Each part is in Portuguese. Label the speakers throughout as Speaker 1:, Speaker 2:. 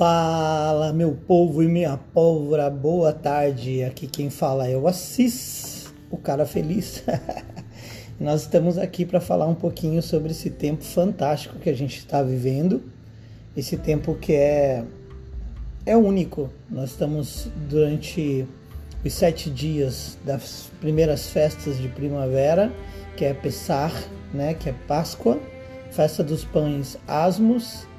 Speaker 1: Fala, meu povo e minha pólvora, boa tarde. Aqui quem fala é o Assis, o cara feliz. Nós estamos aqui para falar um pouquinho sobre esse tempo fantástico que a gente está vivendo, esse tempo que é, é único. Nós estamos durante os sete dias das primeiras festas de primavera, que é Pessar, né, que é Páscoa, festa dos pães Asmos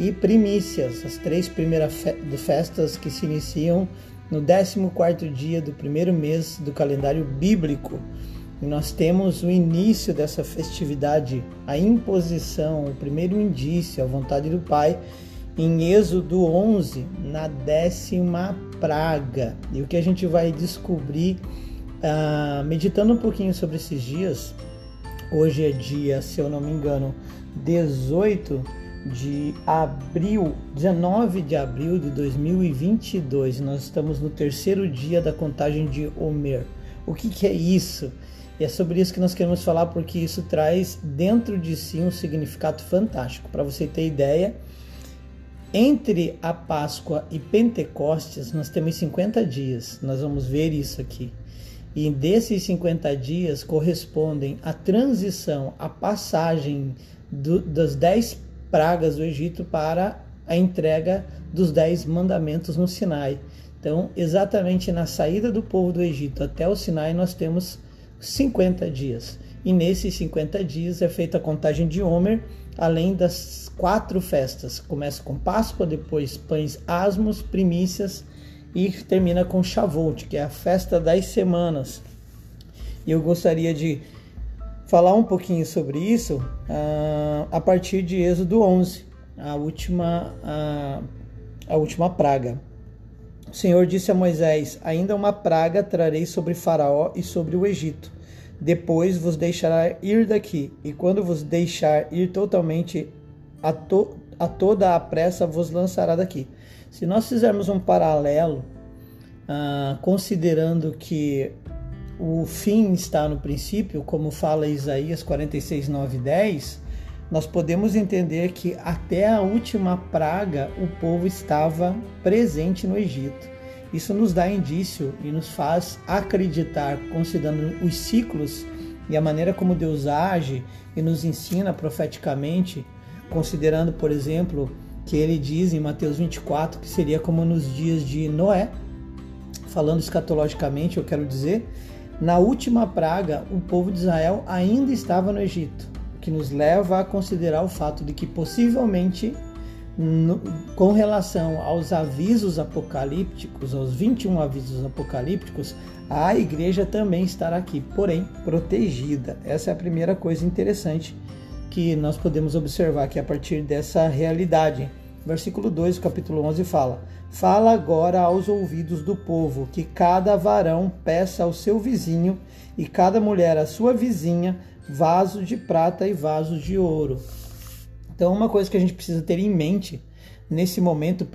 Speaker 1: e primícias, as três primeiras festas que se iniciam no 14 dia do primeiro mês do calendário bíblico. E nós temos o início dessa festividade, a imposição, o primeiro indício, a vontade do Pai, em Êxodo 11, na décima praga. E o que a gente vai descobrir, uh, meditando um pouquinho sobre esses dias, hoje é dia, se eu não me engano, 18 de abril, 19 de abril de 2022. Nós estamos no terceiro dia da contagem de Homer. O que, que é isso? E é sobre isso que nós queremos falar, porque isso traz dentro de si um significado fantástico. Para você ter ideia, entre a Páscoa e Pentecostes, nós temos 50 dias. Nós vamos ver isso aqui. E desses 50 dias correspondem a transição, a passagem do, das 10 pragas do Egito para a entrega dos dez mandamentos no Sinai. Então, exatamente na saída do povo do Egito até o Sinai, nós temos 50 dias. E nesses 50 dias é feita a contagem de Homer, além das quatro festas. Começa com Páscoa, depois pães asmos, primícias e termina com Shavuot, que é a festa das semanas. E eu gostaria de falar um pouquinho sobre isso uh, a partir de Êxodo 11, a última, uh, a última praga. O Senhor disse a Moisés: Ainda uma praga trarei sobre Faraó e sobre o Egito. Depois vos deixará ir daqui, e quando vos deixar ir totalmente, a, to, a toda a pressa vos lançará daqui. Se nós fizermos um paralelo, uh, considerando que o fim está no princípio, como fala Isaías 46, 9 e 10, nós podemos entender que até a última praga o povo estava presente no Egito. Isso nos dá indício e nos faz acreditar, considerando os ciclos e a maneira como Deus age e nos ensina profeticamente, considerando, por exemplo, que ele diz em Mateus 24 que seria como nos dias de Noé, falando escatologicamente, eu quero dizer, na última praga, o povo de Israel ainda estava no Egito, o que nos leva a considerar o fato de que possivelmente, no, com relação aos avisos apocalípticos, aos 21 avisos apocalípticos, a igreja também estará aqui, porém protegida. Essa é a primeira coisa interessante que nós podemos observar aqui a partir dessa realidade. Versículo 2 do capítulo 11 fala: Fala agora aos ouvidos do povo que cada varão peça ao seu vizinho e cada mulher à sua vizinha vaso de prata e vasos de ouro. Então, uma coisa que a gente precisa ter em mente nesse momento,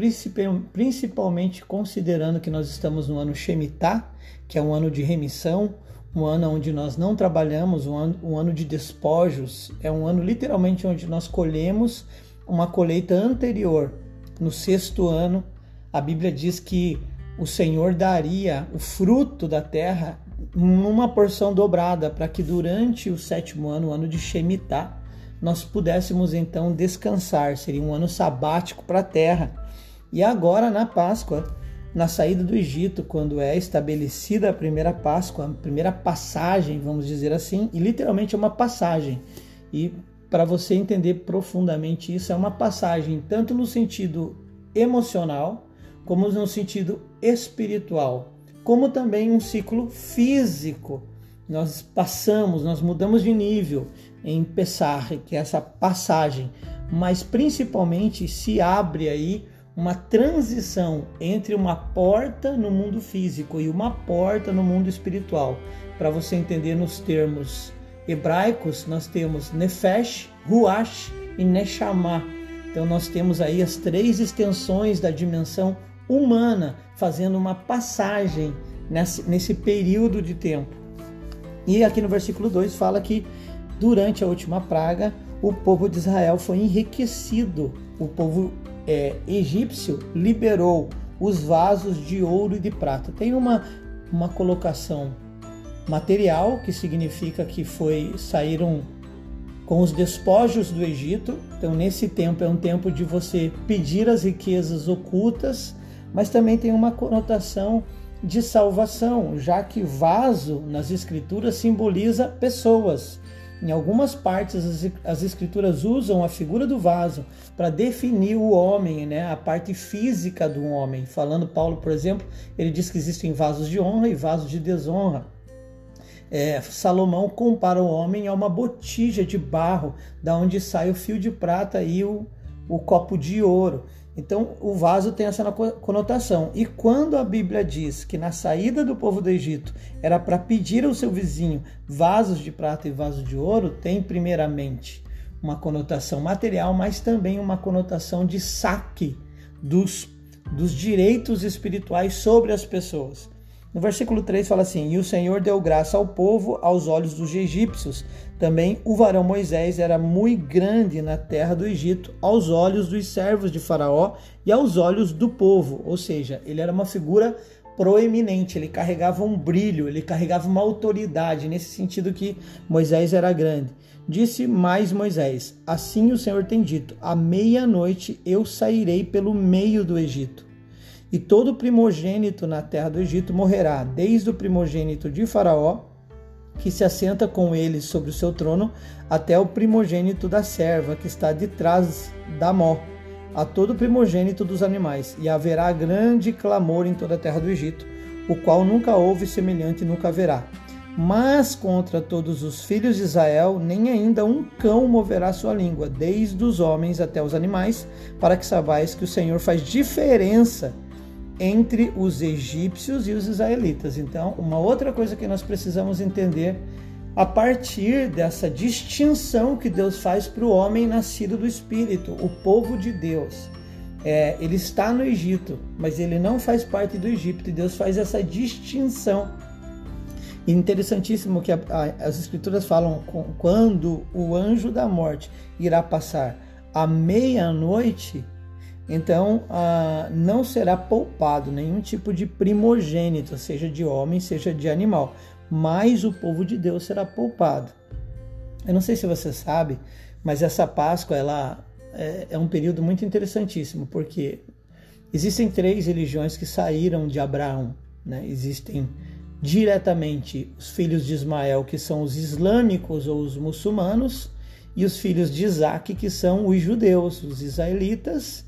Speaker 1: principalmente considerando que nós estamos no ano Shemitah, que é um ano de remissão, um ano onde nós não trabalhamos, um ano, um ano de despojos, é um ano literalmente onde nós colhemos uma colheita anterior. No sexto ano, a Bíblia diz que o Senhor daria o fruto da terra numa porção dobrada, para que durante o sétimo ano, o ano de Shemitah, nós pudéssemos então descansar. Seria um ano sabático para a terra. E agora, na Páscoa, na saída do Egito, quando é estabelecida a primeira Páscoa, a primeira passagem, vamos dizer assim, e literalmente é uma passagem. E para você entender profundamente isso, é uma passagem tanto no sentido emocional, como no sentido espiritual, como também um ciclo físico. Nós passamos, nós mudamos de nível em pensar que é essa passagem, mas principalmente se abre aí uma transição entre uma porta no mundo físico e uma porta no mundo espiritual. Para você entender nos termos hebraicos, nós temos Nefesh, Ruach e Neshama. Então nós temos aí as três extensões da dimensão humana fazendo uma passagem nesse, nesse período de tempo. E aqui no versículo 2 fala que durante a última praga o povo de Israel foi enriquecido. O povo é, egípcio liberou os vasos de ouro e de prata. Tem uma, uma colocação material, que significa que foi saíram com os despojos do Egito. Então, nesse tempo é um tempo de você pedir as riquezas ocultas, mas também tem uma conotação de salvação, já que vaso nas escrituras simboliza pessoas. Em algumas partes as, escrituras usam a figura do vaso para definir o homem, né, a parte física do homem. Falando Paulo, por exemplo, ele diz que existem vasos de honra e vasos de desonra. É, Salomão compara o homem a uma botija de barro, da onde sai o fio de prata e o, o copo de ouro. Então, o vaso tem essa conotação. E quando a Bíblia diz que na saída do povo do Egito era para pedir ao seu vizinho vasos de prata e vasos de ouro, tem primeiramente uma conotação material, mas também uma conotação de saque dos, dos direitos espirituais sobre as pessoas. No versículo 3 fala assim: E o Senhor deu graça ao povo aos olhos dos egípcios. Também o varão Moisés era muito grande na terra do Egito, aos olhos dos servos de Faraó e aos olhos do povo. Ou seja, ele era uma figura proeminente, ele carregava um brilho, ele carregava uma autoridade, nesse sentido que Moisés era grande. Disse mais Moisés: Assim o Senhor tem dito: À meia-noite eu sairei pelo meio do Egito e todo primogênito na terra do Egito morrerá, desde o primogênito de Faraó, que se assenta com ele sobre o seu trono, até o primogênito da serva, que está de trás da mó, a todo primogênito dos animais. E haverá grande clamor em toda a terra do Egito, o qual nunca houve semelhante e nunca haverá. Mas contra todos os filhos de Israel, nem ainda um cão moverá sua língua, desde os homens até os animais, para que saibais que o Senhor faz diferença entre os egípcios e os israelitas. Então, uma outra coisa que nós precisamos entender a partir dessa distinção que Deus faz para o homem nascido do Espírito, o povo de Deus. É, ele está no Egito, mas ele não faz parte do Egito, e Deus faz essa distinção. Interessantíssimo que a, a, as Escrituras falam com, quando o anjo da morte irá passar à meia-noite, então, não será poupado nenhum tipo de primogênito, seja de homem, seja de animal, mas o povo de Deus será poupado. Eu não sei se você sabe, mas essa Páscoa ela é, é um período muito interessantíssimo, porque existem três religiões que saíram de Abraão. Né? Existem diretamente os filhos de Ismael, que são os islâmicos ou os muçulmanos, e os filhos de Isaac, que são os judeus, os israelitas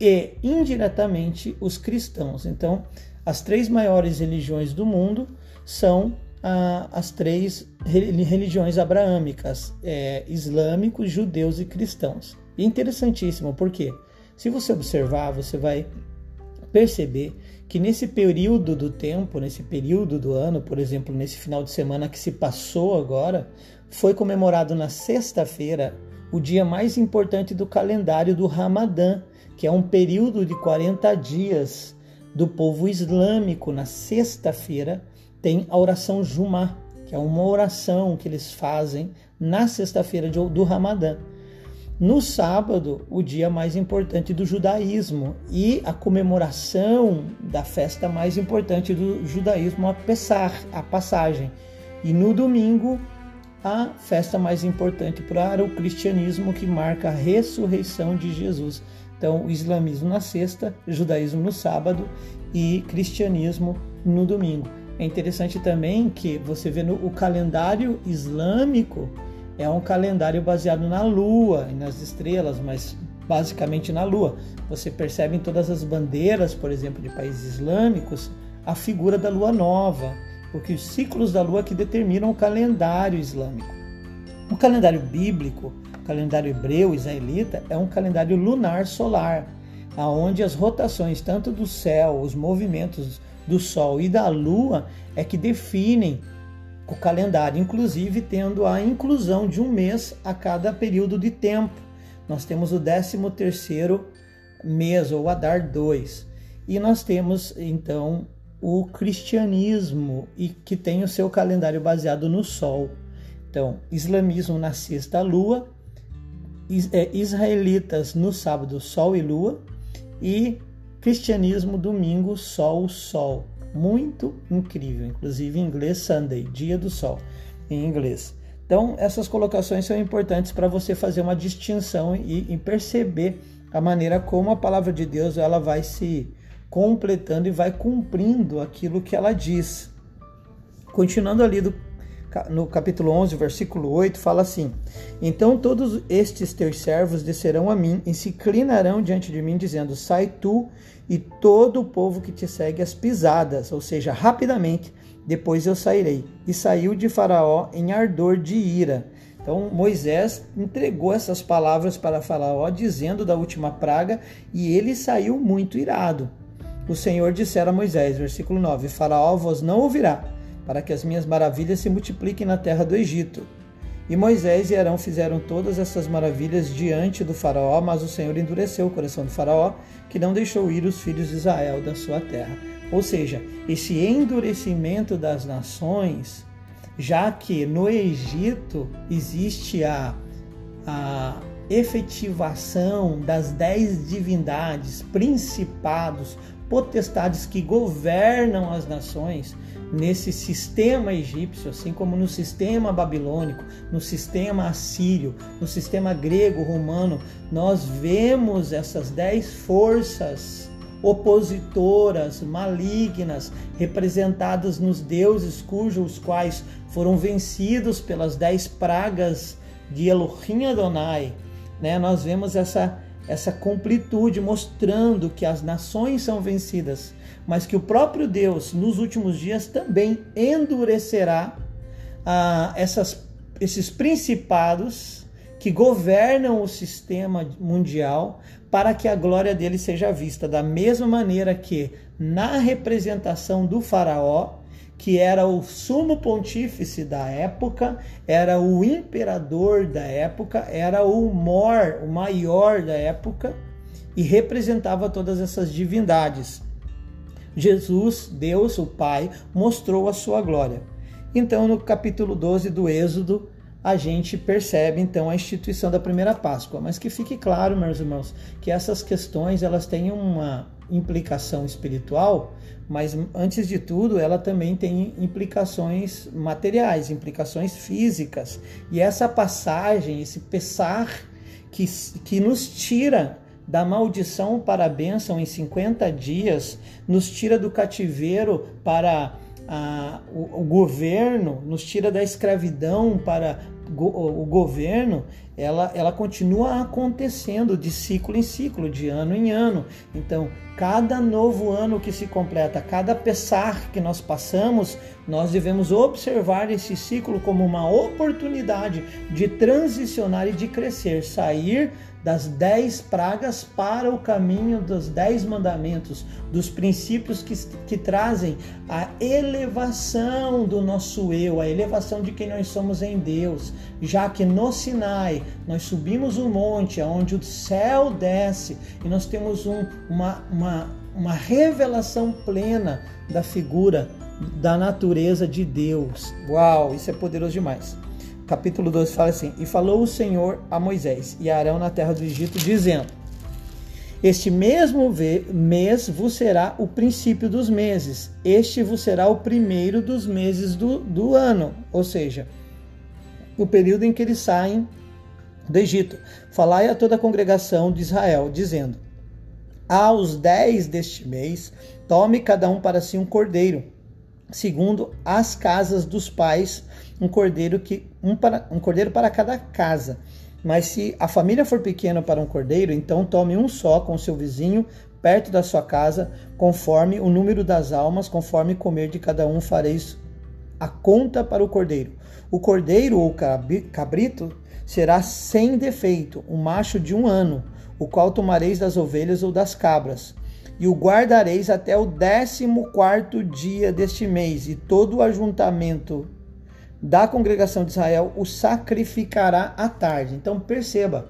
Speaker 1: e indiretamente os cristãos. Então, as três maiores religiões do mundo são ah, as três religiões abraâmicas: é, islâmicos, judeus e cristãos. E interessantíssimo, porque se você observar, você vai perceber que nesse período do tempo, nesse período do ano, por exemplo, nesse final de semana que se passou agora, foi comemorado na sexta-feira o dia mais importante do calendário do Ramadã, que é um período de 40 dias do povo islâmico. Na sexta-feira tem a oração Jumá, que é uma oração que eles fazem na sexta-feira do Ramadã. No sábado, o dia mais importante do judaísmo e a comemoração da festa mais importante do judaísmo, a Pessah, a passagem. E no domingo, a festa mais importante para o cristianismo que marca a ressurreição de Jesus. Então, o islamismo na sexta, judaísmo no sábado e cristianismo no domingo. É interessante também que você vê no o calendário islâmico é um calendário baseado na lua e nas estrelas, mas basicamente na lua. Você percebe em todas as bandeiras, por exemplo, de países islâmicos, a figura da lua nova, porque os ciclos da lua que determinam o calendário islâmico. O calendário bíblico calendário hebreu israelita é um calendário lunar solar, aonde as rotações tanto do céu, os movimentos do sol e da lua é que definem o calendário, inclusive tendo a inclusão de um mês a cada período de tempo. Nós temos o 13 terceiro mês ou Adar 2. E nós temos então o cristianismo e que tem o seu calendário baseado no sol. Então, islamismo na sexta lua, israelitas no sábado, sol e lua, e cristianismo domingo, sol, sol. Muito incrível, inclusive em inglês Sunday, dia do sol em inglês. Então, essas colocações são importantes para você fazer uma distinção e, e, perceber a maneira como a palavra de Deus ela vai se completando e vai cumprindo aquilo que ela diz. Continuando ali do, no capítulo 11, versículo 8, fala assim: Então todos estes teus servos descerão a mim e se inclinarão diante de mim, dizendo: Sai tu e todo o povo que te segue as pisadas, ou seja, rapidamente depois eu sairei. E saiu de Faraó em ardor de ira. Então Moisés entregou essas palavras para Faraó, dizendo da última praga, e ele saiu muito irado. O Senhor dissera a Moisés, versículo 9: Faraó vos não ouvirá, para que as minhas maravilhas se multipliquem na terra do Egito. E Moisés e Arão fizeram todas essas maravilhas diante do Faraó, mas o Senhor endureceu o coração do Faraó, que não deixou ir os filhos de Israel da sua terra. Ou seja, esse endurecimento das nações, já que no Egito existe a, a efetivação das dez divindades, principados, potestades que governam as nações nesse sistema egípcio, assim como no sistema babilônico, no sistema assírio, no sistema grego, romano, nós vemos essas dez forças opositoras, malignas, representadas nos deuses cujos quais foram vencidos pelas dez pragas de Elohim Adonai. Né? Nós vemos essa, essa completude mostrando que as nações são vencidas, mas que o próprio Deus, nos últimos dias, também endurecerá ah, essas, esses principados que governam o sistema mundial para que a glória dele seja vista, da mesma maneira que na representação do Faraó, que era o sumo pontífice da época, era o imperador da época, era o mor, o maior da época, e representava todas essas divindades. Jesus, Deus, o Pai, mostrou a sua glória. Então, no capítulo 12 do Êxodo, a gente percebe então a instituição da primeira Páscoa. Mas que fique claro, meus irmãos, que essas questões elas têm uma implicação espiritual, mas antes de tudo, ela também tem implicações materiais, implicações físicas. E essa passagem, esse pesar que, que nos tira da maldição para a bênção em 50 dias, nos tira do cativeiro para a, o, o, governo, nos tira da escravidão para go, o governo, ela, ela continua acontecendo de ciclo em ciclo, de ano em ano. Então, cada novo ano que se completa, cada pesar que nós passamos, nós devemos observar esse ciclo como uma oportunidade de transicionar e de crescer, sair das dez pragas para o caminho dos dez mandamentos, dos princípios que, que trazem a elevação do nosso eu, a elevação de quem nós somos em Deus, já que no Sinai nós subimos um monte onde o céu desce e nós temos um, uma, uma, uma revelação plena da figura da natureza de Deus. Uau, isso é poderoso demais capítulo 12 fala assim: E falou o Senhor a Moisés e a Arão na terra do Egito, dizendo: Este mesmo mês vos será o princípio dos meses, este vos será o primeiro dos meses do, do ano, ou seja, o período em que eles saem do Egito. Falai a toda a congregação de Israel, dizendo: Aos dez deste mês, tome cada um para si um cordeiro, segundo as casas dos pais um cordeiro que um, para, um cordeiro para cada casa. Mas se a família for pequena para um cordeiro, então tome um só com seu vizinho perto da sua casa, conforme o número das almas, conforme comer de cada um fareis a conta para o cordeiro. O cordeiro ou cabrito será sem defeito, um macho de um ano, o qual tomareis das ovelhas ou das cabras, e o guardareis até o décimo quarto dia deste mês, e todo o ajuntamento da congregação de Israel o sacrificará à tarde. Então perceba,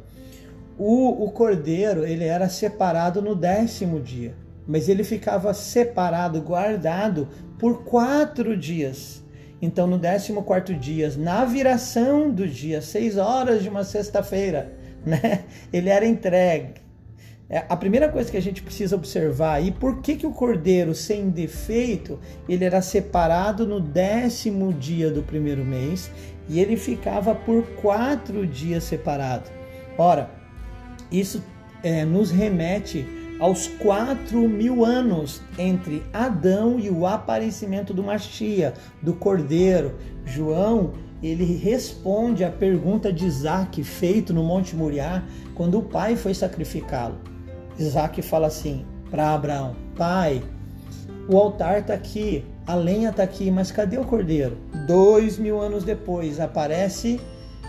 Speaker 1: o, o cordeiro ele era separado no décimo dia, mas ele ficava separado, guardado por quatro dias. Então no décimo quarto dia, na viração do dia, seis horas de uma sexta-feira, né, ele era entregue É, a primeira coisa que a gente precisa observar aí, por que, que o cordeiro sem defeito ele era separado no décimo dia do primeiro mês e ele ficava por quatro dias separado? Ora, isso é, nos remete aos quatro mil anos entre Adão e o aparecimento do Machia, do Cordeiro. João ele responde à pergunta de Isaac feito no Monte Moriá quando o pai foi sacrificá-lo. Isaac fala assim para Abraão: Pai, o altar está aqui, a lenha está aqui, mas cadê o cordeiro? Dois mil anos depois aparece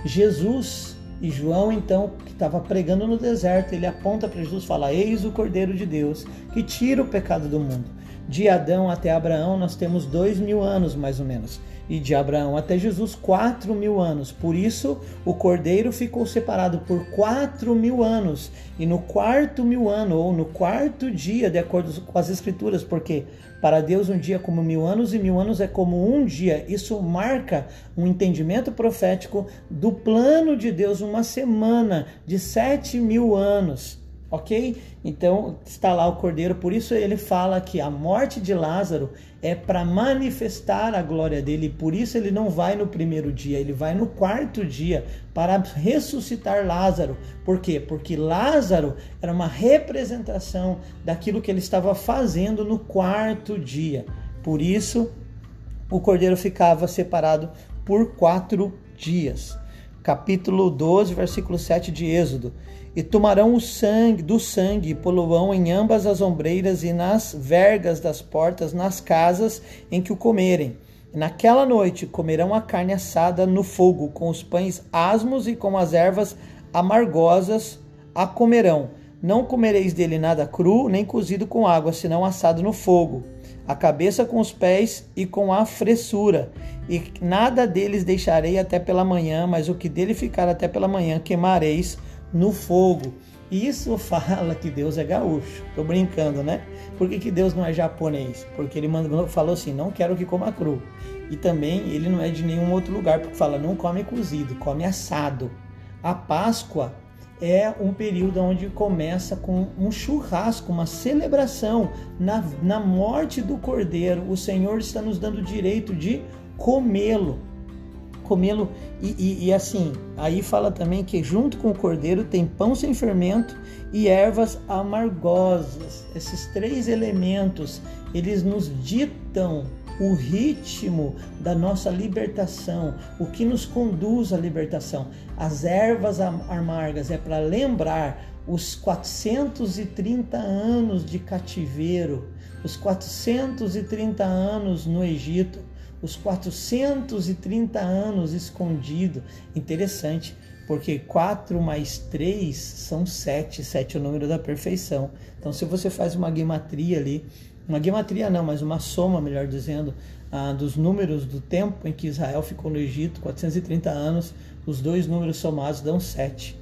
Speaker 1: Jesus e João, então, que estava pregando no deserto, ele aponta para Jesus e fala: Eis o cordeiro de Deus que tira o pecado do mundo. De Adão até Abraão, nós temos dois mil anos mais ou menos e de Abraão até Jesus, quatro mil anos. Por isso, o cordeiro ficou separado por quatro mil anos. E no quarto mil ano, ou no quarto dia, de acordo com as Escrituras, porque para Deus um dia é como mil anos e mil anos é como um dia. Isso marca um entendimento profético do plano de Deus, uma semana de sete mil anos ok? Então está lá o cordeiro, por isso ele fala que a morte de Lázaro é para manifestar a glória dele, por isso ele não vai no primeiro dia, ele vai no quarto dia para ressuscitar Lázaro. Por quê? Porque Lázaro era uma representação daquilo que ele estava fazendo no quarto dia. Por isso o cordeiro ficava separado por quatro dias. Capítulo 12, versículo 7 de Êxodo e tomarão o sangue do sangue e poluão em ambas as ombreiras e nas vergas das portas nas casas em que o comerem. Naquela noite comerão a carne assada no fogo, com os pães asmos e com as ervas amargosas a comerão. Não comereis dele nada cru, nem cozido com água, senão assado no fogo. A cabeça com os pés e com a fressura. E nada deles deixarei até pela manhã, mas o que dele ficar até pela manhã queimareis no fogo. Isso fala que Deus é gaúcho. Tô brincando, né? Por que, que Deus não é japonês? Porque ele mandou, falou assim: não quero que coma cru. E também ele não é de nenhum outro lugar, porque fala: não come cozido, come assado. A Páscoa é um período onde começa com um churrasco, uma celebração na, na morte do cordeiro. O Senhor está nos dando o direito de comê-lo comê-lo. E, e, e, assim, aí fala também que junto com o cordeiro tem pão sem fermento e ervas amargosas. Esses três elementos, eles nos ditam o ritmo da nossa libertação, o que nos conduz à libertação. As ervas amargas é para lembrar os 430 anos de cativeiro, os 430 anos no Egito, os 430 anos escondido. Interessante, porque 4 mais 3 são 7, 7 é o número da perfeição. Então, se você faz uma guimatria ali, uma guimatria não, mas uma soma, melhor dizendo, ah, dos números do tempo em que Israel ficou no Egito, 430 anos, os dois números somados dão 7,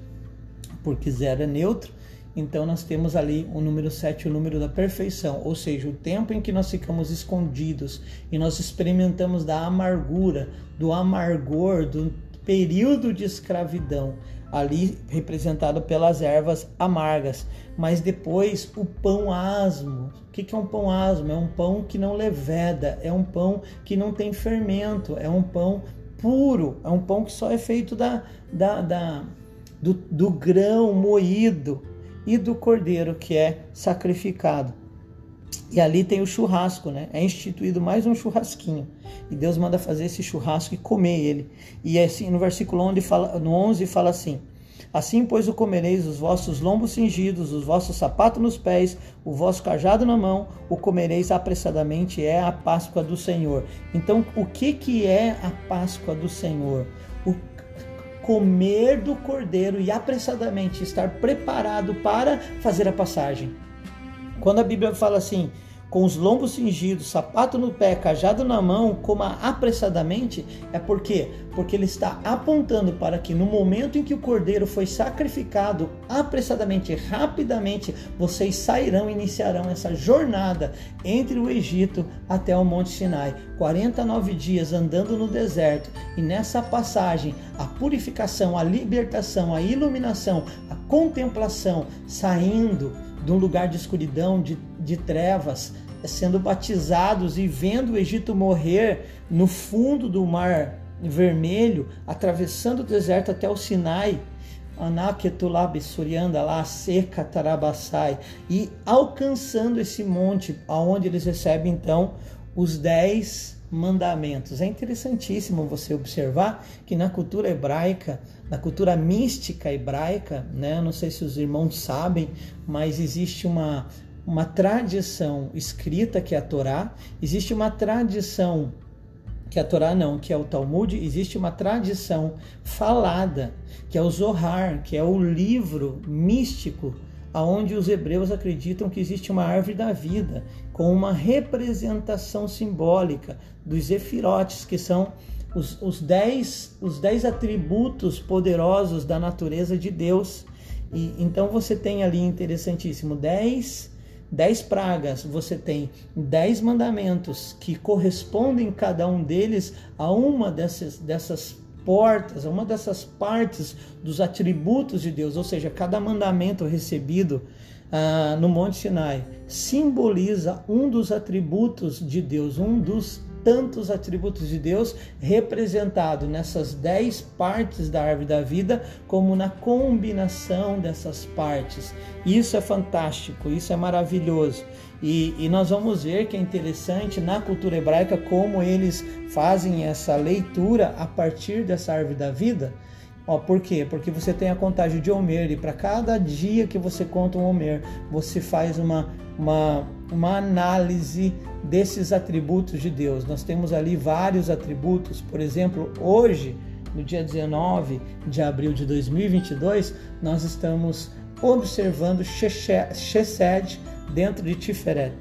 Speaker 1: porque zero é neutro então nós temos ali o número 7, o número da perfeição, ou seja, o tempo em que nós ficamos escondidos e nós experimentamos da amargura, do amargor, do período de escravidão, ali representado pelas ervas amargas. Mas depois o pão asmo. O que é um pão asmo? É um pão que não leveda, é um pão que não tem fermento, é um pão puro, é um pão que só é feito da, da, da do, do grão moído e do cordeiro que é sacrificado. E ali tem o churrasco, né? É instituído mais um churrasquinho. E Deus manda fazer esse churrasco e comer ele. E é assim, no versículo 11 fala, no 11 fala assim: Assim, pois, o comereis os vossos lombos cingidos, os vossos sapatos nos pés, o vosso cajado na mão, o comereis apressadamente, é a Páscoa do Senhor. Então, o que, que é a Páscoa do Senhor? Comer do cordeiro e apressadamente estar preparado para fazer a passagem. Quando a Bíblia fala assim, com os lombos cingidos, sapato no pé, cajado na mão, coma apressadamente, é por quê? Porque ele está apontando para que no momento em que o cordeiro foi sacrificado, apressadamente, rapidamente, vocês sairão e iniciarão essa jornada entre o Egito até o Monte Sinai. 49 dias andando no deserto, e nessa passagem, a purificação, a libertação, a iluminação, a contemplação, saindo de um lugar de escuridão, de, de trevas, sendo batizados e vendo o Egito morrer no fundo do mar vermelho, atravessando o deserto até o Sinai, Anaketulab Surianda lá, seca Tarabassai, e alcançando esse monte, aonde eles recebem então os dez mandamentos. É interessantíssimo você observar que na cultura hebraica, na cultura mística hebraica, né, não sei se os irmãos sabem, mas existe uma, uma tradição escrita que é a Torá, existe uma tradição que é a Torá não, que é o Talmud, existe uma tradição falada, que é o Zohar, que é o livro místico aonde os hebreus acreditam que existe uma árvore da vida com uma representação simbólica dos zefirotes, que são os, os, dez, os dez atributos poderosos da natureza de Deus. E então você tem ali interessantíssimo dez dez pragas, você tem dez mandamentos que correspondem cada um deles a uma dessas, dessas portas, a uma dessas partes dos atributos de Deus, ou seja, cada mandamento recebido ah, no Monte Sinai simboliza um dos atributos de Deus, um dos tantos atributos de Deus representado nessas dez partes da árvore da vida, como na combinação dessas partes. Isso é fantástico, isso é maravilhoso. E, e, nós vamos ver que é interessante na cultura hebraica como eles fazem essa leitura a partir dessa árvore da vida. Ó, por quê? Porque você tem a contagem de Homer e para cada dia que você conta um Homer, você faz uma, uma, uma análise desses atributos de Deus. Nós temos ali vários atributos, por exemplo, hoje, no dia 19 de abril de 2022, nós estamos observando Chesed dentro de Tiferet,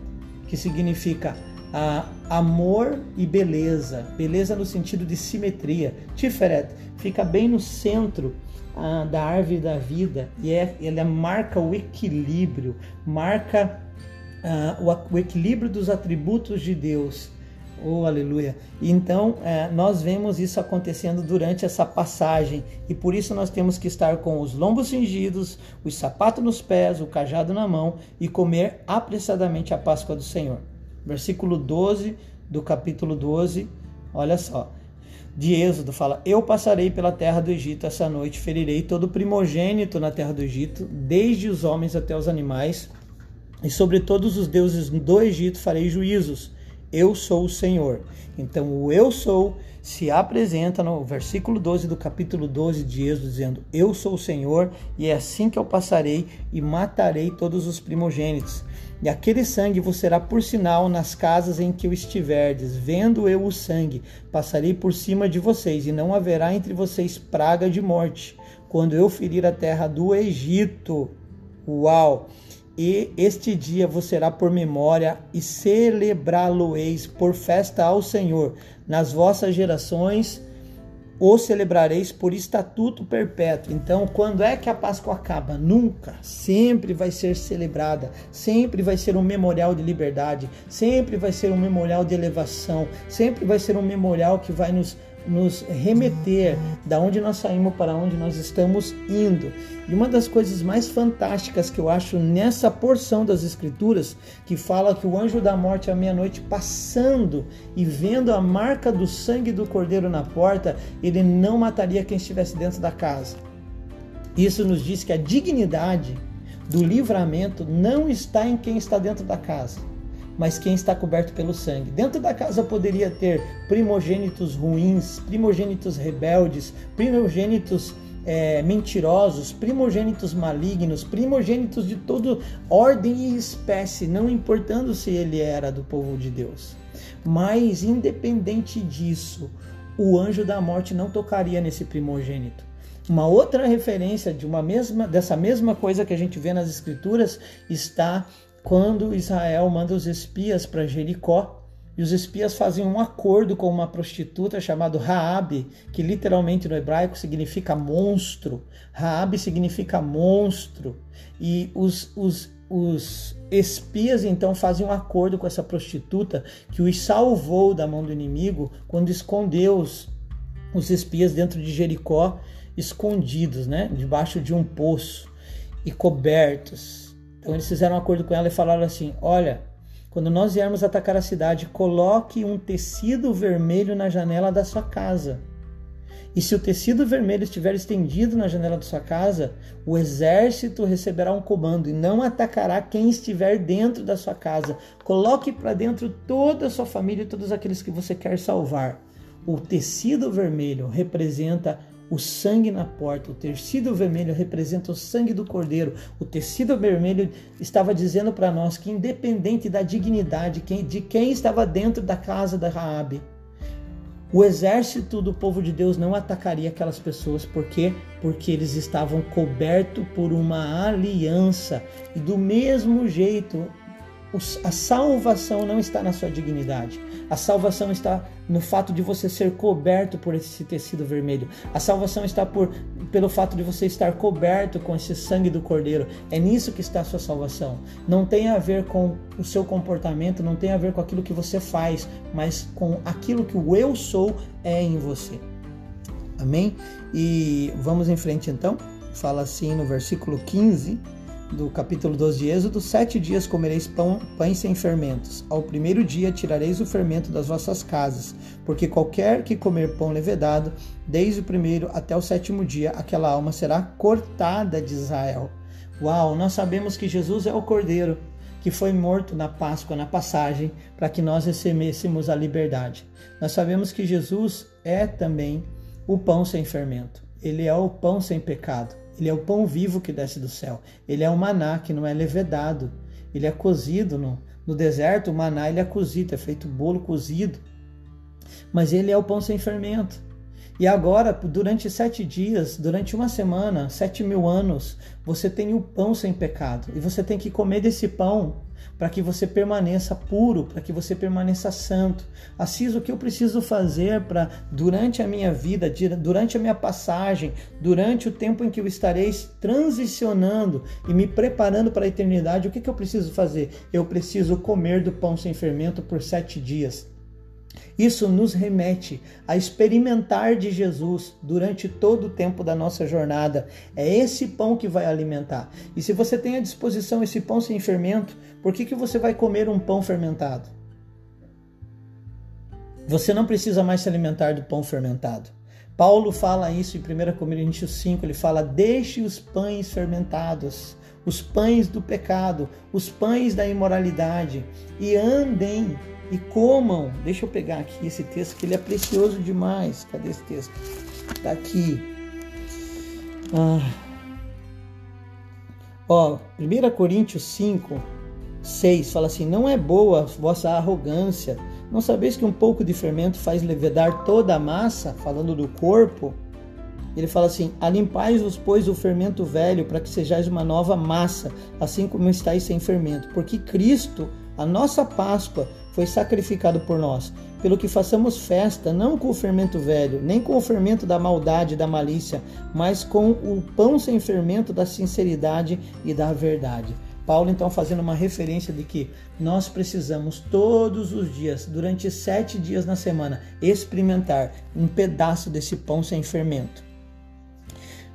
Speaker 1: que significa ah, amor e beleza, beleza no sentido de simetria. Tiferet fica bem no centro ah, da árvore da vida e é, ela marca o equilíbrio, marca uh, o, o, equilíbrio dos atributos de Deus. Oh, aleluia! Então, uh, nós vemos isso acontecendo durante essa passagem e por isso nós temos que estar com os lombos cingidos, os sapatos nos pés, o cajado na mão e comer apressadamente a Páscoa do Senhor. Versículo 12 do capítulo 12, olha só. De Êxodo fala: Eu passarei pela terra do Egito essa noite, ferirei todo primogênito na terra do Egito, desde os homens até os animais e sobre todos os deuses do Egito farei juízos. Eu sou o Senhor. Então, o eu sou se apresenta no versículo 12 do capítulo 12 de Êxodo, dizendo: Eu sou o Senhor, e é assim que eu passarei e matarei todos os primogênitos. E aquele sangue vos será por sinal nas casas em que eu estiverdes. Vendo eu o sangue, passarei por cima de vocês, e não haverá entre vocês praga de morte, quando eu ferir a terra do Egito. Uau! e este dia vos será por memória e celebrá-lo-eis por festa ao Senhor. Nas vossas gerações o celebrareis por estatuto perpétuo. Então, quando é que a Páscoa acaba? Nunca. Sempre vai ser celebrada, sempre vai ser um memorial de liberdade, sempre vai ser um memorial de elevação, sempre vai ser um memorial que vai nos nos remeter da onde nós saímos para onde nós estamos indo. E uma das coisas mais fantásticas que eu acho nessa porção das escrituras, que fala que o anjo da morte à meia-noite passando e vendo a marca do sangue do cordeiro na porta, ele não mataria quem estivesse dentro da casa. Isso nos diz que a dignidade do livramento não está em quem está dentro da casa mas quem está coberto pelo sangue. Dentro da casa poderia ter primogênitos ruins, primogênitos rebeldes, primogênitos é, mentirosos, primogênitos malignos, primogênitos de toda ordem e espécie, não importando se ele era do povo de Deus. Mas, independente disso, o anjo da morte não tocaria nesse primogênito. Uma outra referência de uma mesma, dessa mesma coisa que a gente vê nas escrituras está quando Israel manda os espias para Jericó, e os espias fazem um acordo com uma prostituta chamada Raabe, que literalmente no hebraico significa monstro. Raabe significa monstro. E os, os, os espias então fazem um acordo com essa prostituta que os salvou da mão do inimigo quando escondeu os, os espias dentro de Jericó, escondidos, né, debaixo de um poço e cobertos Então eles fizeram um acordo com ela e falaram assim: Olha, quando nós viermos atacar a cidade, coloque um tecido vermelho na janela da sua casa. E se o tecido vermelho estiver estendido na janela da sua casa, o exército receberá um comando e não atacará quem estiver dentro da sua casa. Coloque para dentro toda a sua família e todos aqueles que você quer salvar. O tecido vermelho representa o sangue na porta, o tecido vermelho representa o sangue do cordeiro. O tecido vermelho estava dizendo para nós que, independente da dignidade de quem estava dentro da casa da Raabe, o exército do povo de Deus não atacaria aquelas pessoas, por quê? Porque eles estavam cobertos por uma aliança. E do mesmo jeito, a salvação não está na sua dignidade. A salvação está no fato de você ser coberto por esse tecido vermelho. A salvação está por, pelo fato de você estar coberto com esse sangue do Cordeiro. É nisso que está a sua salvação. Não tem a ver com o seu comportamento, não tem a ver com aquilo que você faz, mas com aquilo que o eu sou é em você. Amém? E vamos em frente então. Fala assim no versículo 15 do capítulo 12 de Êxodo, sete dias comereis pão, pães sem fermentos. Ao primeiro dia tirareis o fermento das vossas casas, porque qualquer que comer pão levedado, desde o primeiro até o sétimo dia, aquela alma será cortada de Israel. Uau, nós sabemos que Jesus é o Cordeiro que foi morto na Páscoa, na passagem, para que nós recebêssemos a liberdade. Nós sabemos que Jesus é também o pão sem fermento. Ele é o pão sem pecado. Ele é o pão vivo que desce do céu. Ele é o maná que não é levedado. Ele é cozido no, no deserto. O maná ele é cozido, é feito bolo cozido. Mas ele é o pão sem fermento. E agora, durante sete dias, durante uma semana, sete mil anos, você tem o pão sem pecado. E você tem que comer desse pão para que você permaneça puro, para que você permaneça santo. Assis, o que eu preciso fazer para, durante a minha vida, durante a minha passagem, durante o tempo em que eu estarei transicionando e me preparando para a eternidade, o que, que eu preciso fazer? Eu preciso comer do pão sem fermento por sete dias. Isso nos remete a experimentar de Jesus durante todo o tempo da nossa jornada. É esse pão que vai alimentar. E se você tem à disposição esse pão sem fermento, por que, que você vai comer um pão fermentado? Você não precisa mais se alimentar do pão fermentado. Paulo fala isso em 1 Coríntios 5, ele fala: deixe os pães fermentados, os pães do pecado, os pães da imoralidade, e andem e comam. Deixa eu pegar aqui esse texto que ele é precioso demais. Cadê esse texto? Está aqui. Ah. Ó, 1 Coríntios 5, 6 fala assim: Não é boa vossa arrogância. Não sabeis que um pouco de fermento faz levedar toda a massa? Falando do corpo. Ele fala assim: Alimpais-vos, pois, o fermento velho, para que sejais uma nova massa, assim como estáis sem fermento. Porque Cristo, a nossa Páscoa, foi sacrificado por nós, pelo que façamos festa, não com o fermento velho, nem com o fermento da maldade e da malícia, mas com o pão sem fermento da sinceridade e da verdade. Paulo então fazendo uma referência de que nós precisamos todos os dias, durante sete dias na semana, experimentar um pedaço desse pão sem fermento.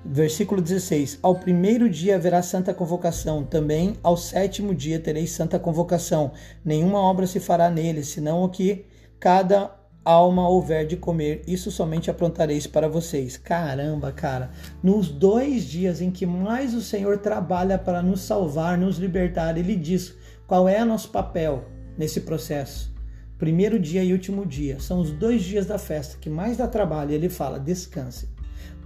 Speaker 1: Versículo 16: Ao primeiro dia haverá santa convocação, também ao sétimo dia tereis santa convocação. Nenhuma obra se fará nele, senão o que cada alma houver de comer, isso somente aprontareis para vocês. Caramba, cara, nos dois dias em que mais o Senhor trabalha para nos salvar, nos libertar, ele diz qual é o nosso papel nesse processo. Primeiro dia e último dia são os dois dias da festa que mais dá trabalho. Ele fala: descanse.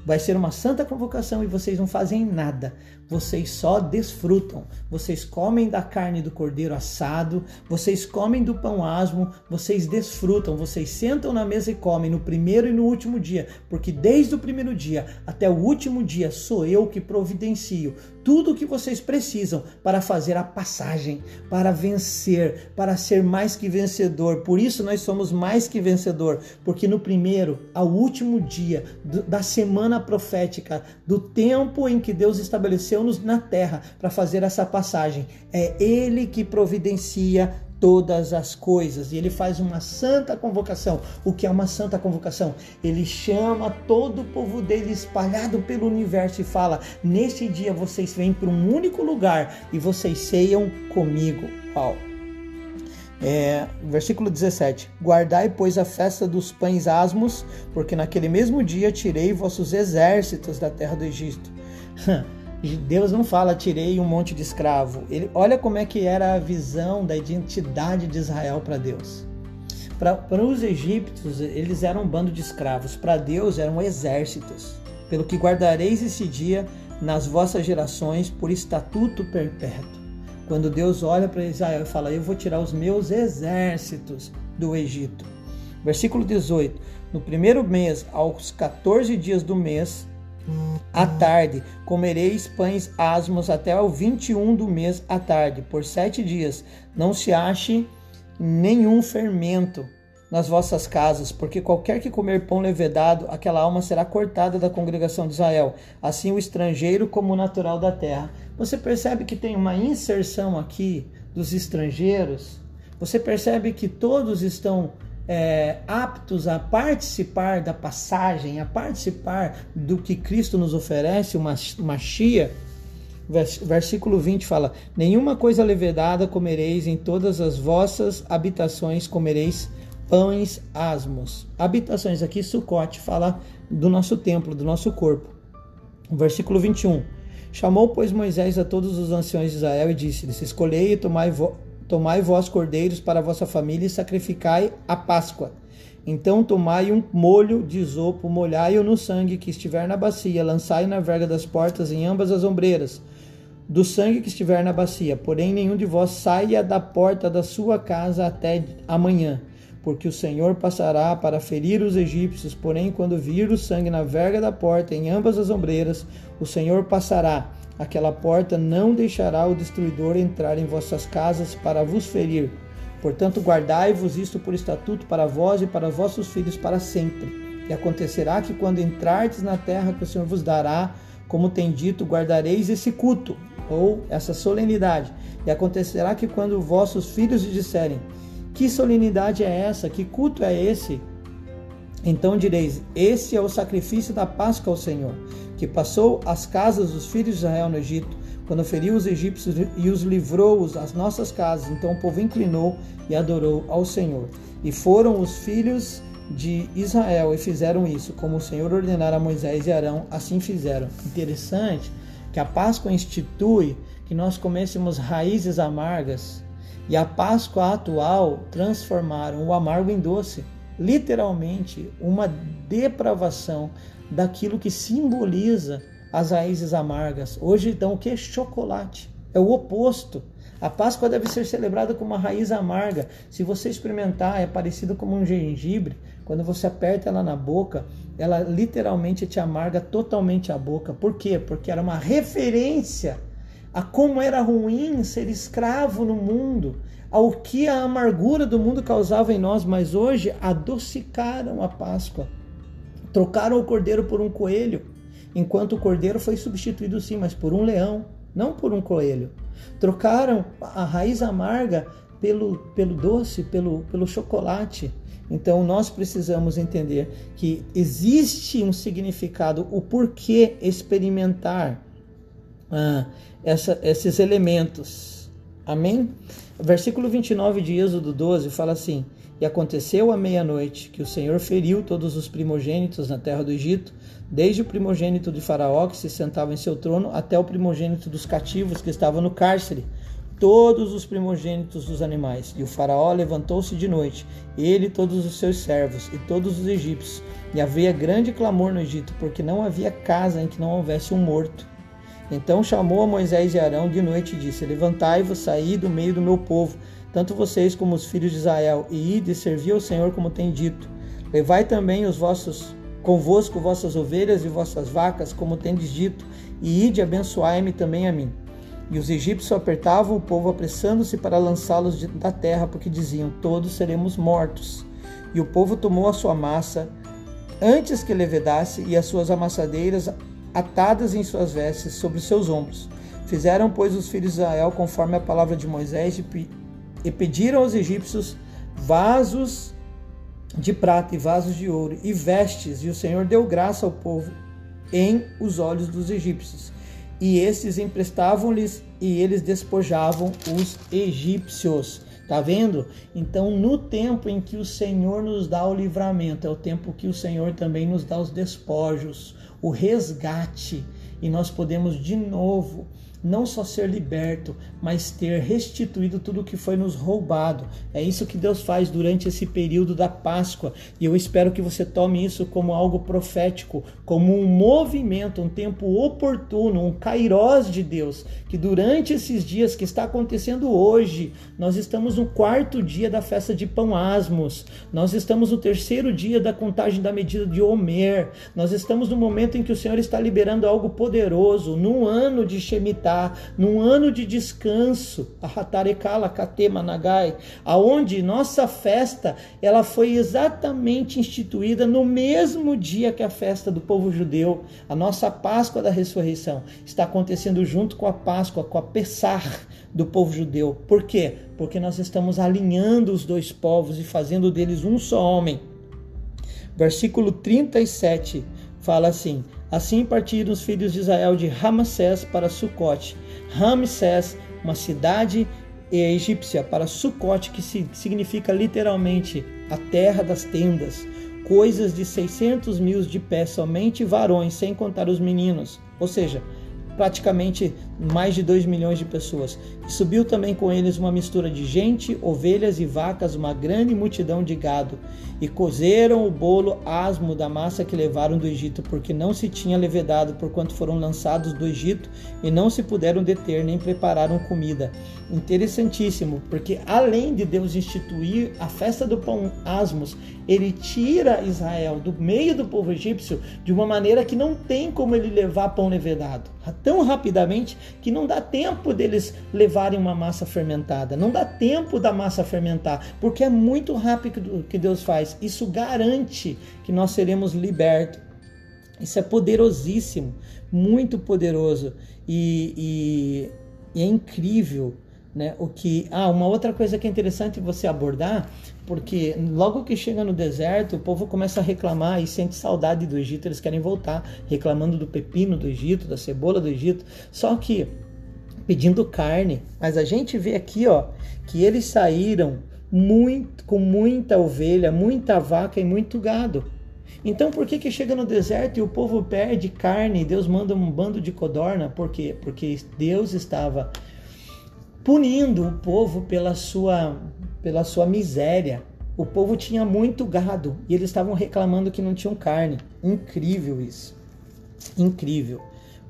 Speaker 1: Vai ser uma santa convocação e vocês não fazem nada vocês só desfrutam. Vocês comem da carne do cordeiro assado, vocês comem do pão asmo, vocês desfrutam, vocês sentam na mesa e comem no primeiro e no último dia, porque desde o primeiro dia até o último dia sou eu que providencio tudo o que vocês precisam para fazer a passagem, para vencer, para ser mais que vencedor. Por isso nós somos mais que vencedor, porque no primeiro ao último dia da semana profética, do tempo em que Deus estabeleceu estabeleceu-nos na terra para fazer essa passagem. É Ele que providencia todas as coisas. E ele faz uma santa convocação. O que é uma santa convocação? Ele chama todo o povo dele espalhado pelo universo e fala: Neste dia vocês vêm para um único lugar e vocês ceiam comigo. Uau! É, versículo 17: Guardai, pois, a festa dos pães asmos, porque naquele mesmo dia tirei vossos exércitos da terra do Egito. Deus não fala tirei um monte de escravo. Ele, olha como é que era a visão da identidade de Israel para Deus. Para os egípcios, eles eram um bando de escravos. Para Deus, eram exércitos. Pelo que guardareis esse dia nas vossas gerações por estatuto perpétuo. Quando Deus olha para Israel e fala: Eu vou tirar os meus exércitos do Egito. Versículo 18: No primeiro mês, aos 14 dias do mês, à tarde, comereis pães asmos até o 21 do mês à tarde, por sete dias. Não se ache nenhum fermento nas vossas casas, porque qualquer que comer pão levedado, aquela alma será cortada da congregação de Israel, assim o estrangeiro como o natural da terra. Você percebe que tem uma inserção aqui dos estrangeiros? Você percebe que todos estão é, aptos a participar da passagem, a participar do que Cristo nos oferece, uma, uma chia? Versículo 20 fala: Nenhuma coisa levedada comereis, em todas as vossas habitações comereis pães asmos. Habitações aqui, Sucote fala do nosso templo, do nosso corpo. Versículo 21. Chamou, pois, Moisés a todos os anciões de Israel e disse-lhes: Escolhei e tomai, tomai vós cordeiros para a vossa família e sacrificai a Páscoa. Então tomai um molho de isopo, molhai-o no sangue que estiver na bacia, lançai na verga das portas em ambas as ombreiras, do sangue que estiver na bacia. Porém, nenhum de vós saia da porta da sua casa até amanhã porque o Senhor passará para ferir os egípcios, porém, quando vir o sangue na verga da porta, em ambas as ombreiras, o Senhor passará. Aquela porta não deixará o destruidor entrar em vossas casas para vos ferir. Portanto, guardai-vos isto por estatuto para vós e para vossos filhos para sempre. E acontecerá que quando entrardes na terra que o Senhor vos dará, como tem dito, guardareis esse culto, ou essa solenidade. E acontecerá que quando vossos filhos lhe disserem, que solenidade é essa? Que culto é esse? Então direis: Esse é o sacrifício da Páscoa ao Senhor, que passou as casas dos filhos de Israel no Egito, quando feriu os egípcios e os livrou-os às nossas casas. Então o povo inclinou e adorou ao Senhor. E foram os filhos de Israel e fizeram isso, como o Senhor ordenara a Moisés e Arão, assim fizeram. Interessante que a Páscoa institui que nós comêssemos raízes amargas e a Páscoa atual transformaram o amargo em doce. Literalmente, uma depravação daquilo que simboliza as raízes amargas. Hoje, então, o que é chocolate? É o oposto. A Páscoa deve ser celebrada com uma raiz amarga. Se você experimentar, é parecido como um gengibre. Quando você aperta ela na boca, ela literalmente te amarga totalmente a boca. Por quê? Porque era uma referência a como era ruim ser escravo no mundo, ao que a amargura do mundo causava em nós, mas hoje adocicaram a Páscoa. Trocaram o cordeiro por um coelho, enquanto o cordeiro foi substituído sim, mas por um leão, não por um coelho. Trocaram a raiz amarga pelo, pelo doce, pelo, pelo chocolate. Então nós precisamos entender que existe um significado, o porquê experimentar ah, essa, esses elementos. Amém? Versículo 29 de Êxodo 12 fala assim: E aconteceu à meia-noite que o Senhor feriu todos os primogênitos na terra do Egito, desde o primogênito de Faraó que se sentava em seu trono, até o primogênito dos cativos que estava no cárcere, todos os primogênitos dos animais. E o Faraó levantou-se de noite, ele e todos os seus servos e todos os egípcios. E havia grande clamor no Egito, porque não havia casa em que não houvesse um morto. Então chamou a Moisés e Arão de noite e disse: Levantai-vos, saí do meio do meu povo, tanto vocês como os filhos de Israel, e ide servir ao Senhor como tem dito. Levai também os vossos convosco vossas ovelhas e vossas vacas, como tendes dito, e ide abençoai-me também a mim. E os egípcios apertavam o povo, apressando-se para lançá-los da terra, porque diziam: Todos seremos mortos. E o povo tomou a sua massa antes que levedasse, e as suas amassadeiras atadas em suas vestes sobre seus ombros. Fizeram, pois, os filhos de Israel conforme a palavra de Moisés e pediram aos egípcios vasos de prata e vasos de ouro e vestes, e o Senhor deu graça ao povo em os olhos dos egípcios. E estes emprestavam-lhes e eles despojavam os egípcios. Tá vendo? Então, no tempo em que o Senhor nos dá o livramento, é o tempo que o Senhor também nos dá os despojos, o resgate, e nós podemos de novo não só ser liberto, mas ter restituído tudo que foi nos roubado. É isso que Deus faz durante esse período da Páscoa. E eu espero que você tome isso como algo profético, como um movimento, um tempo oportuno, um kairós de Deus, que durante esses dias que está acontecendo hoje, nós estamos no quarto dia da festa de Pão Asmos, nós estamos no terceiro dia da contagem da medida de Homer, nós estamos no momento em que o Senhor está liberando algo poderoso, num ano de Shemitah, num ano de descanso, a Hatarekala Katema Nagai, aonde nossa festa ela foi exatamente instituída no mesmo dia que a festa do povo judeu, a nossa Páscoa da ressurreição está acontecendo junto com a Páscoa, com a Pessar do povo judeu. Por quê? Porque nós estamos alinhando os dois povos e fazendo deles um só homem. Versículo 37 fala assim: Assim partiram os filhos de Israel de Ramassés para Sucote. Ramsés, uma cidade egípcia, para Sucote, que significa literalmente a terra das tendas. Coisas de 600 mil de pé, somente varões, sem contar os meninos. Ou seja, praticamente mais de 2 milhões de pessoas. E subiu também com eles uma mistura de gente, ovelhas e vacas, uma grande multidão de gado. E cozeram o bolo asmo da massa que levaram do Egito, porque não se tinha levedado, porquanto foram lançados do Egito e não se puderam deter, nem prepararam comida. Interessantíssimo, porque além de Deus instituir a festa do pão asmos, ele tira Israel do meio do povo egípcio de uma maneira que não tem como ele levar pão levedado. Tão rapidamente que não dá tempo deles levarem uma massa fermentada, não dá tempo da massa fermentar, porque é muito rápido que Deus faz. Isso garante que nós seremos libertos. Isso é poderosíssimo, muito poderoso e, e, e é incrível né? O que, ah, uma outra coisa que é interessante você abordar, porque logo que chega no deserto, o povo começa a reclamar e sente saudade do Egito, eles querem voltar, reclamando do pepino do Egito, da cebola do Egito. Só que pedindo carne, mas a gente vê aqui, ó, que eles saíram muito com muita ovelha, muita vaca e muito gado. Então, por que que chega no deserto e o povo perde carne? Deus manda um bando de codorna? Por quê? Porque Deus estava punindo o povo pela sua, pela sua miséria. O povo tinha muito gado e eles estavam reclamando que não tinham carne. Incrível isso. Incrível.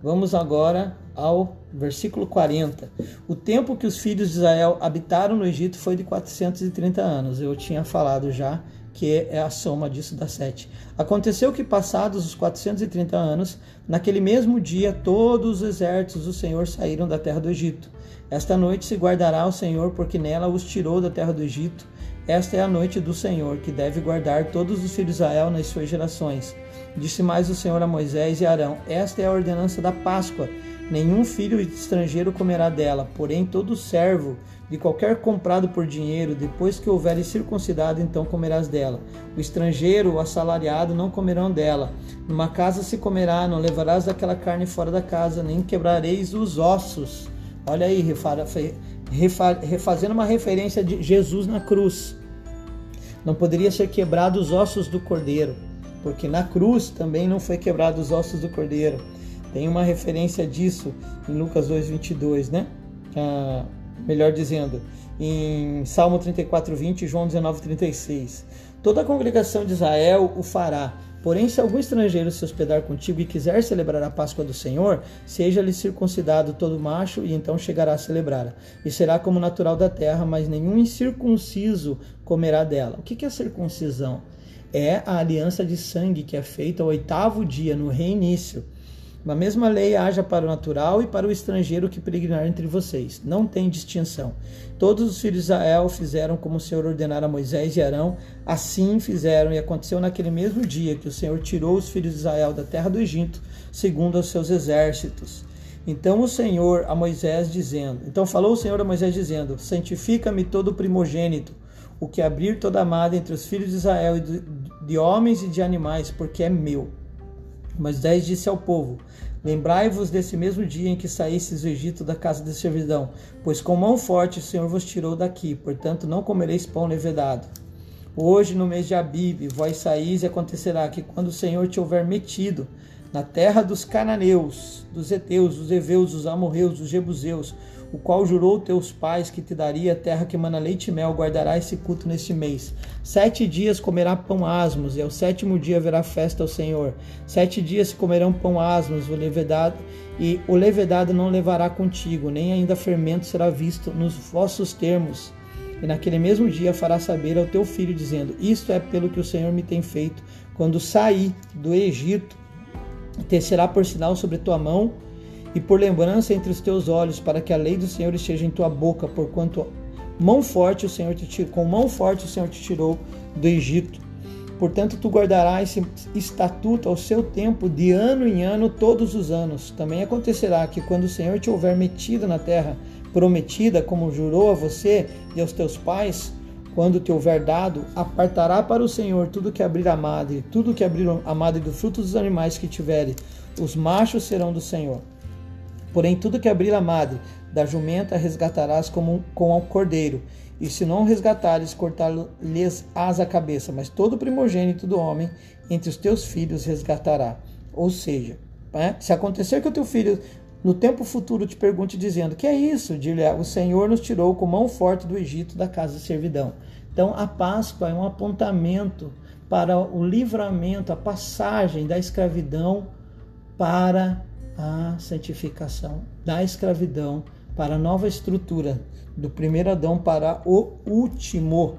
Speaker 1: Vamos agora ao versículo 40. O tempo que os filhos de Israel habitaram no Egito foi de 430 anos. Eu tinha falado já que é a soma disso dá 7. Aconteceu que, passados os 430 anos, naquele mesmo dia, todos os exércitos do Senhor saíram da terra do Egito. Esta noite se guardará o Senhor, porque nela os tirou da terra do Egito. Esta é a noite do Senhor, que deve guardar todos os filhos de Israel nas suas gerações. Disse mais o Senhor a Moisés e Arão: Esta é a ordenança da Páscoa. Nenhum filho estrangeiro comerá dela, porém todo servo de qualquer comprado por dinheiro, depois que houver circuncidado, então comerás dela. O estrangeiro, o assalariado, não comerão dela. Numa casa se comerá, não levarás daquela carne fora da casa, nem quebrareis os ossos. Olha aí, refazendo uma referência de Jesus na cruz. Não poderia ser quebrado os ossos do cordeiro, porque na cruz também não foi quebrado os ossos do cordeiro. Tem uma referência disso em Lucas 2:22, né? Ah, melhor dizendo, em Salmo 34:20 e João 19:36. Toda a congregação de Israel o fará Porém, se algum estrangeiro se hospedar contigo e quiser celebrar a Páscoa do Senhor, seja-lhe circuncidado todo macho, e então chegará a celebrar. E será como natural da terra, mas nenhum incircunciso comerá dela. O que é circuncisão? É a aliança de sangue que é feita ao oitavo dia, no reinício a mesma lei haja para o natural e para o estrangeiro que peregrinar entre vocês. Não tem distinção. Todos os filhos de Israel fizeram como o Senhor ordenara a Moisés e Arão, assim fizeram, e aconteceu naquele mesmo dia que o Senhor tirou os filhos de Israel da terra do Egito, segundo os seus exércitos. Então o Senhor a Moisés dizendo: Então falou o Senhor a Moisés dizendo: Santifica-me todo primogênito, o que abrir toda amada entre os filhos de Israel de homens e de animais, porque é meu. Moisés disse ao povo: Lembrai-vos desse mesmo dia em que saístes do Egito da casa de servidão, pois com mão forte o Senhor vos tirou daqui, portanto não comereis pão levedado. Hoje, no mês de Abib, vós saís e acontecerá que quando o Senhor te houver metido na terra dos cananeus, dos heteus, dos heveus, dos amorreus, dos jebuseus, o qual jurou teus pais que te daria a terra que mana leite e mel, guardará esse culto neste mês. Sete dias comerá pão asmos, e ao sétimo dia haverá festa ao Senhor. Sete dias se comerão pão asmos, o levedado, e o levedado não levará contigo, nem ainda fermento será visto nos vossos termos. E naquele mesmo dia fará saber ao teu filho, dizendo: Isto é pelo que o Senhor me tem feito, quando saí do Egito tecerá por sinal sobre tua mão e por lembrança entre os teus olhos, para que a lei do Senhor esteja em tua boca, porquanto mão forte o Senhor te tirou, com mão forte o Senhor te tirou do Egito. Portanto, tu guardarás esse estatuto ao seu tempo, de ano em ano, todos os anos. Também acontecerá que, quando o Senhor te houver metido na terra prometida, como jurou a você e aos teus pais, quando te houver dado, apartará para o Senhor tudo que abrir a madre, tudo que abrir a madre do fruto dos animais que tiverem, os machos serão do Senhor. Porém, tudo que abrir a madre da jumenta resgatarás como com o cordeiro, e se não resgatares, cortar-lhes as a cabeça, mas todo primogênito do homem entre os teus filhos resgatará. Ou seja, né, se acontecer que o teu filho no tempo futuro te pergunte dizendo: Que é isso? Dir-lhe: O Senhor nos tirou com mão forte do Egito da casa de servidão. Então a Páscoa é um apontamento para o livramento, a passagem da escravidão para a santificação, da escravidão para a nova estrutura, do primeiro Adão para o último.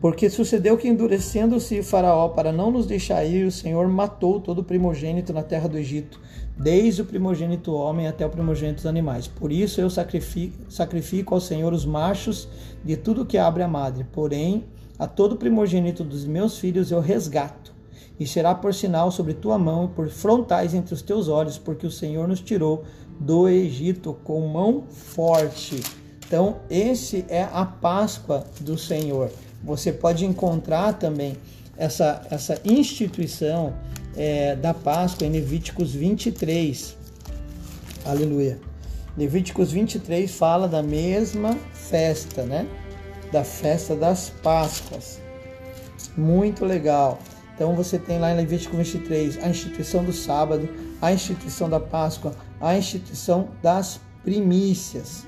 Speaker 1: Porque sucedeu que, endurecendo-se Faraó para não nos deixar ir, o Senhor matou todo o primogênito na terra do Egito, desde o primogênito homem até o primogênito dos animais. Por isso eu sacrifico, sacrifico ao Senhor os machos de tudo que abre a madre. Porém, a todo primogênito dos meus filhos eu resgato, e será por sinal sobre tua mão e por frontais entre os teus olhos, porque o Senhor nos tirou do Egito com mão forte. Então, esse é a Páscoa do Senhor você pode encontrar também essa, essa instituição é, da Páscoa em Levíticos 23. Aleluia. Levíticos 23 fala da mesma festa, né? Da festa das Páscoas. Muito legal. Então você tem lá em Levítico 23 a instituição do sábado, a instituição da Páscoa, a instituição das primícias.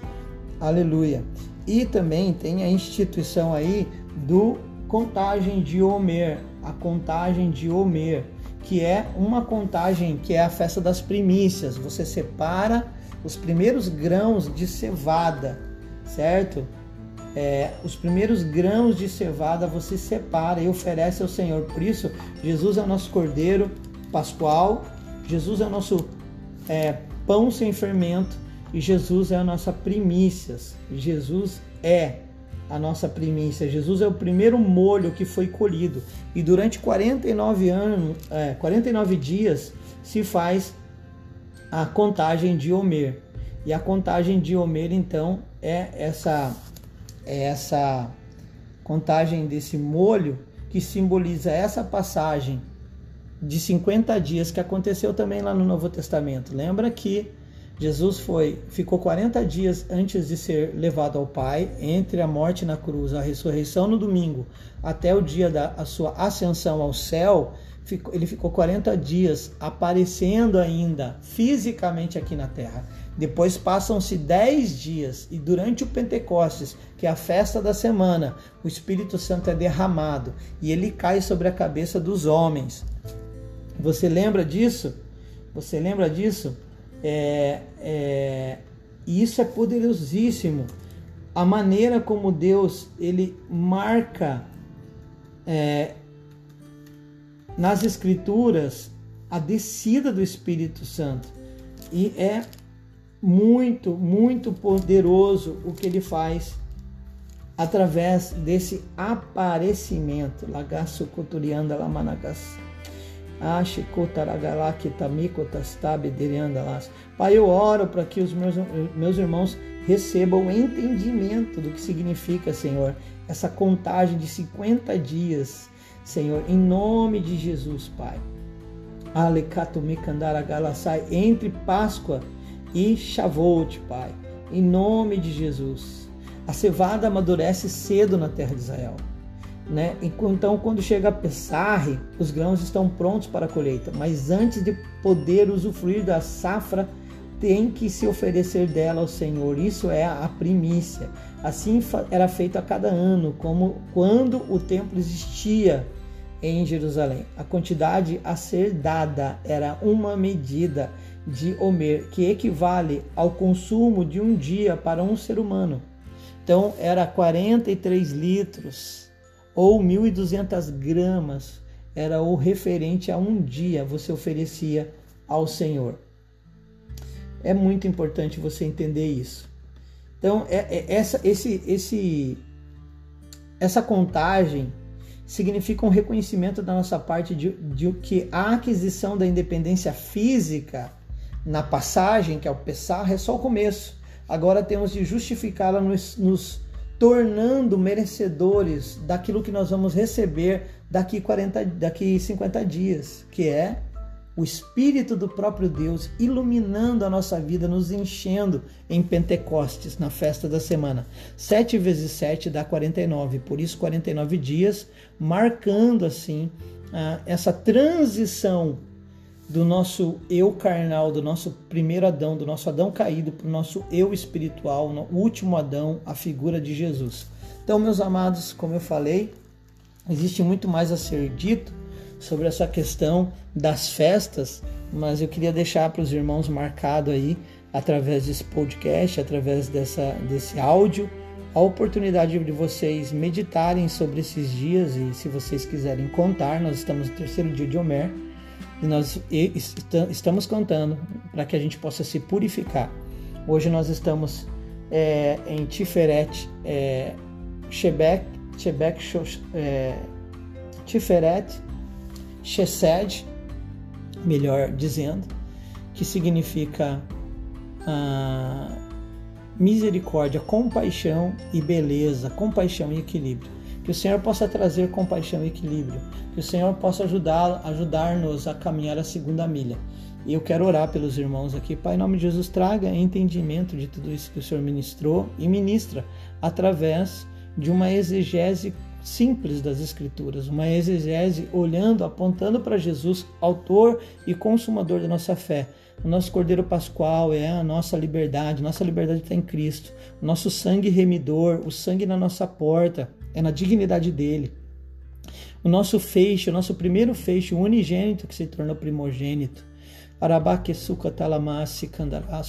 Speaker 1: Aleluia. E também tem a instituição aí do contagem de Homer, a contagem de Homer, que é uma contagem que é a festa das primícias. Você separa os primeiros grãos de cevada, certo? É, os primeiros grãos de cevada você separa e oferece ao Senhor. Por isso, Jesus é o nosso cordeiro pascual, Jesus é o nosso é, pão sem fermento e Jesus é a nossa primícias. Jesus é a nossa primícia. Jesus é o primeiro molho que foi colhido. E durante 49 anos, é, 49 dias se faz a contagem de Homer. E a contagem de Homer, então, é essa, é essa contagem desse molho que simboliza essa passagem de 50 dias que aconteceu também lá no Novo Testamento. Lembra que Jesus foi, ficou 40 dias antes de ser levado ao Pai, entre a morte na cruz, a ressurreição no domingo, até o dia da sua ascensão ao céu, ele ficou 40 dias aparecendo ainda fisicamente aqui na terra. Depois passam-se 10 dias e durante o Pentecostes, que é a festa da semana, o Espírito Santo é derramado e ele cai sobre a cabeça dos homens. Você lembra disso? Você lembra disso? É, é, isso é poderosíssimo. A maneira como Deus ele marca é, nas Escrituras a descida do Espírito Santo. E é muito, muito poderoso o que ele faz através desse aparecimento. Lagaço Coturianda Lamanagas. Pai, eu oro para que os meus, meus irmãos recebam entendimento do que significa, Senhor, essa contagem de 50 dias, Senhor, em nome de Jesus, Pai. Entre Páscoa e Shavuot, Pai, em nome de Jesus. A cevada amadurece cedo na terra de Israel. Né? Então, quando chega a Pessarre, os grãos estão prontos para a colheita, mas antes de poder usufruir da safra, tem que se oferecer dela ao Senhor. Isso é a primícia. Assim era feito a cada ano, como quando o templo existia em Jerusalém. A quantidade a ser dada era uma medida de Homer, que equivale ao consumo de um dia para um ser humano. Então, era 43 litros ou 1.200 gramas, era o referente a um dia você oferecia ao Senhor. É muito importante você entender isso. Então, é, é, essa, esse, esse, essa contagem significa um reconhecimento da nossa parte de, de que a aquisição da independência física na passagem, que é o Pessah, é só o começo. Agora temos de justificá-la nos, nos tornando merecedores daquilo que nós vamos receber daqui 40, daqui 50 dias, que é o Espírito do próprio Deus iluminando a nossa vida, nos enchendo em Pentecostes, na festa da semana. 7 vezes 7 dá 49, por isso 49 dias, marcando assim essa transição do nosso eu carnal, do nosso primeiro Adão, do nosso Adão caído, para o nosso eu espiritual, o último Adão, a figura de Jesus. Então, meus amados, como eu falei, existe muito mais a ser dito sobre essa questão das festas, mas eu queria deixar para os irmãos marcado aí, através desse podcast, através dessa, desse áudio, a oportunidade de vocês meditarem sobre esses dias e se vocês quiserem contar, nós estamos no terceiro dia de Homer e nós estamos contando para que a gente possa se purificar. Hoje nós estamos é, em Tiferet, é, Shebek, Shebek é, Tiferet, Chesed, melhor dizendo, que significa ah, misericórdia, compaixão e beleza, compaixão e equilíbrio. Que o Senhor possa trazer compaixão e equilíbrio, que o Senhor possa ajudar, ajudar-nos a caminhar a segunda milha. E eu quero orar pelos irmãos aqui. Pai, em nome de Jesus, traga entendimento de tudo isso que o Senhor ministrou e ministra através de uma exegese simples das Escrituras, uma exegese olhando, apontando para Jesus, autor e consumador da nossa fé. O nosso Cordeiro Pascual é a nossa liberdade, nossa liberdade está em Cristo. O nosso sangue remidor, o sangue na nossa porta, é na dignidade dele. O nosso feixe, o nosso primeiro feixe, o unigênito que se tornou primogênito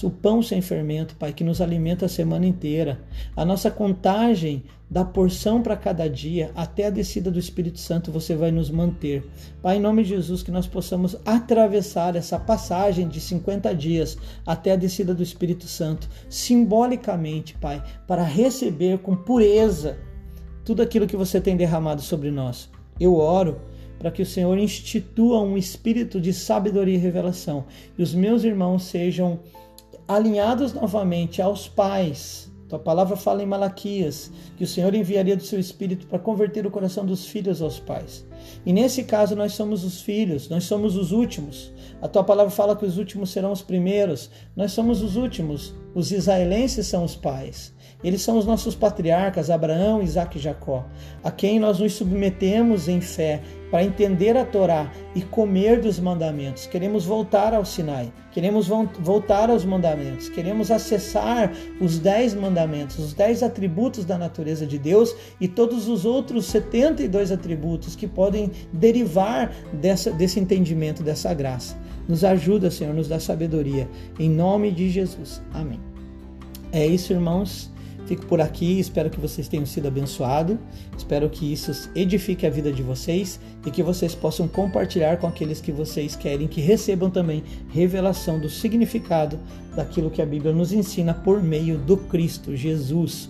Speaker 1: o pão sem fermento, Pai, que nos alimenta a semana inteira. A nossa contagem da porção para cada dia, até a descida do Espírito Santo, você vai nos manter. Pai, em nome de Jesus, que nós possamos atravessar essa passagem de 50 dias até a descida do Espírito Santo, simbolicamente, Pai, para receber com pureza tudo aquilo que você tem derramado sobre nós. Eu oro para que o Senhor institua um espírito de sabedoria e revelação e os meus irmãos sejam alinhados novamente aos pais. Tua palavra fala em Malaquias que o Senhor enviaria do seu espírito para converter o coração dos filhos aos pais. E nesse caso nós somos os filhos, nós somos os últimos. A tua palavra fala que os últimos serão os primeiros. Nós somos os últimos. Os israelenses são os pais. Eles são os nossos patriarcas, Abraão, Isaac e Jacó, a quem nós nos submetemos em fé para entender a Torá e comer dos mandamentos. Queremos voltar ao Sinai, queremos voltar aos mandamentos, queremos acessar os dez mandamentos, os dez atributos da natureza de Deus e todos os outros 72 atributos que podem derivar dessa, desse entendimento, dessa graça. Nos ajuda, Senhor, nos dá sabedoria. Em nome de Jesus. Amém. É isso, irmãos. Fico por aqui, espero que vocês tenham sido abençoados, espero que isso edifique a vida de vocês e que vocês possam compartilhar com aqueles que vocês querem que recebam também revelação do significado daquilo que a Bíblia nos ensina por meio do Cristo Jesus,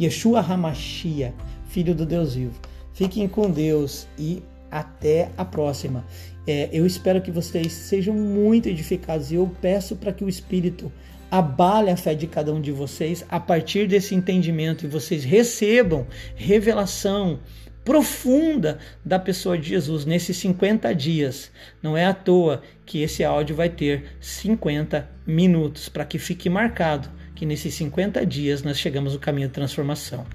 Speaker 1: Yeshua Hamashia, Filho do Deus vivo. Fiquem com Deus e até a próxima. É, eu espero que vocês sejam muito edificados e eu peço para que o Espírito abale a fé de cada um de vocês a partir desse entendimento e vocês recebam revelação profunda da pessoa de Jesus nesses 50 dias. Não é à toa que esse áudio vai ter 50 minutos, para que fique marcado que nesses 50 dias nós chegamos no caminho de transformação.